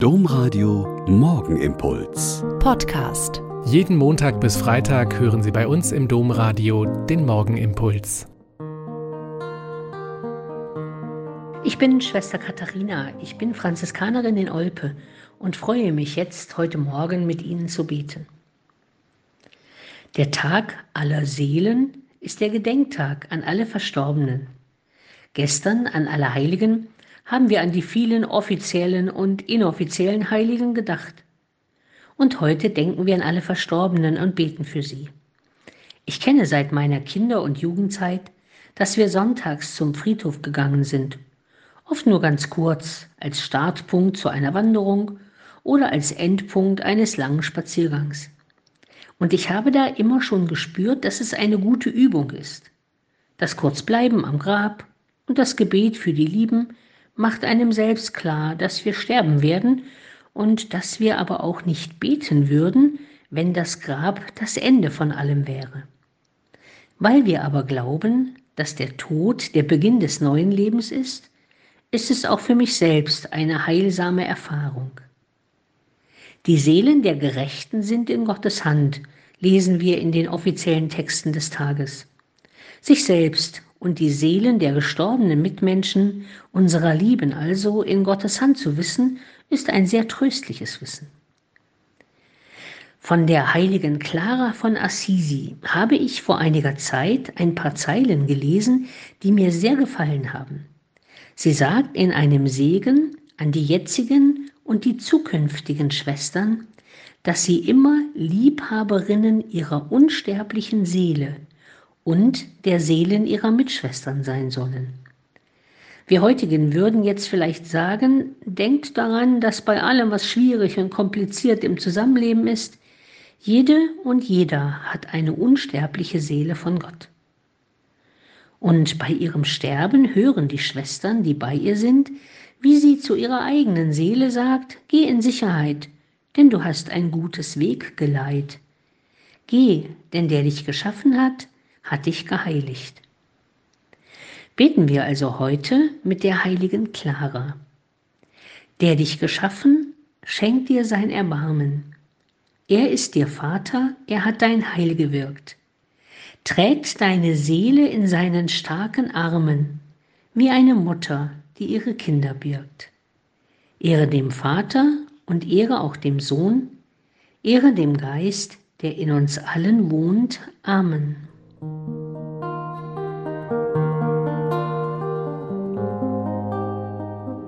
Domradio Morgenimpuls. Podcast. Jeden Montag bis Freitag hören Sie bei uns im Domradio den Morgenimpuls. Ich bin Schwester Katharina, ich bin Franziskanerin in Olpe und freue mich jetzt, heute Morgen mit Ihnen zu beten. Der Tag aller Seelen ist der Gedenktag an alle Verstorbenen. Gestern an alle Heiligen haben wir an die vielen offiziellen und inoffiziellen Heiligen gedacht. Und heute denken wir an alle Verstorbenen und beten für sie. Ich kenne seit meiner Kinder- und Jugendzeit, dass wir sonntags zum Friedhof gegangen sind, oft nur ganz kurz, als Startpunkt zu einer Wanderung oder als Endpunkt eines langen Spaziergangs. Und ich habe da immer schon gespürt, dass es eine gute Übung ist. Das Kurzbleiben am Grab und das Gebet für die Lieben macht einem selbst klar, dass wir sterben werden und dass wir aber auch nicht beten würden, wenn das Grab das Ende von allem wäre. Weil wir aber glauben, dass der Tod der Beginn des neuen Lebens ist, ist es auch für mich selbst eine heilsame Erfahrung. Die Seelen der Gerechten sind in Gottes Hand, lesen wir in den offiziellen Texten des Tages. Sich selbst und die Seelen der gestorbenen Mitmenschen unserer Lieben also in Gottes Hand zu wissen, ist ein sehr tröstliches Wissen. Von der heiligen Clara von Assisi habe ich vor einiger Zeit ein paar Zeilen gelesen, die mir sehr gefallen haben. Sie sagt in einem Segen an die jetzigen und die zukünftigen Schwestern, dass sie immer Liebhaberinnen ihrer unsterblichen Seele und der Seelen ihrer Mitschwestern sein sollen. Wir heutigen würden jetzt vielleicht sagen, denkt daran, dass bei allem, was schwierig und kompliziert im Zusammenleben ist, jede und jeder hat eine unsterbliche Seele von Gott. Und bei ihrem Sterben hören die Schwestern, die bei ihr sind, wie sie zu ihrer eigenen Seele sagt, geh in Sicherheit, denn du hast ein gutes Weggeleit. Geh, denn der dich geschaffen hat, hat dich geheiligt. Beten wir also heute mit der heiligen Clara. Der dich geschaffen, schenkt dir sein Erbarmen. Er ist dir Vater, er hat dein Heil gewirkt. Trägt deine Seele in seinen starken Armen, wie eine Mutter, die ihre Kinder birgt. Ehre dem Vater und ehre auch dem Sohn, ehre dem Geist, der in uns allen wohnt. Amen.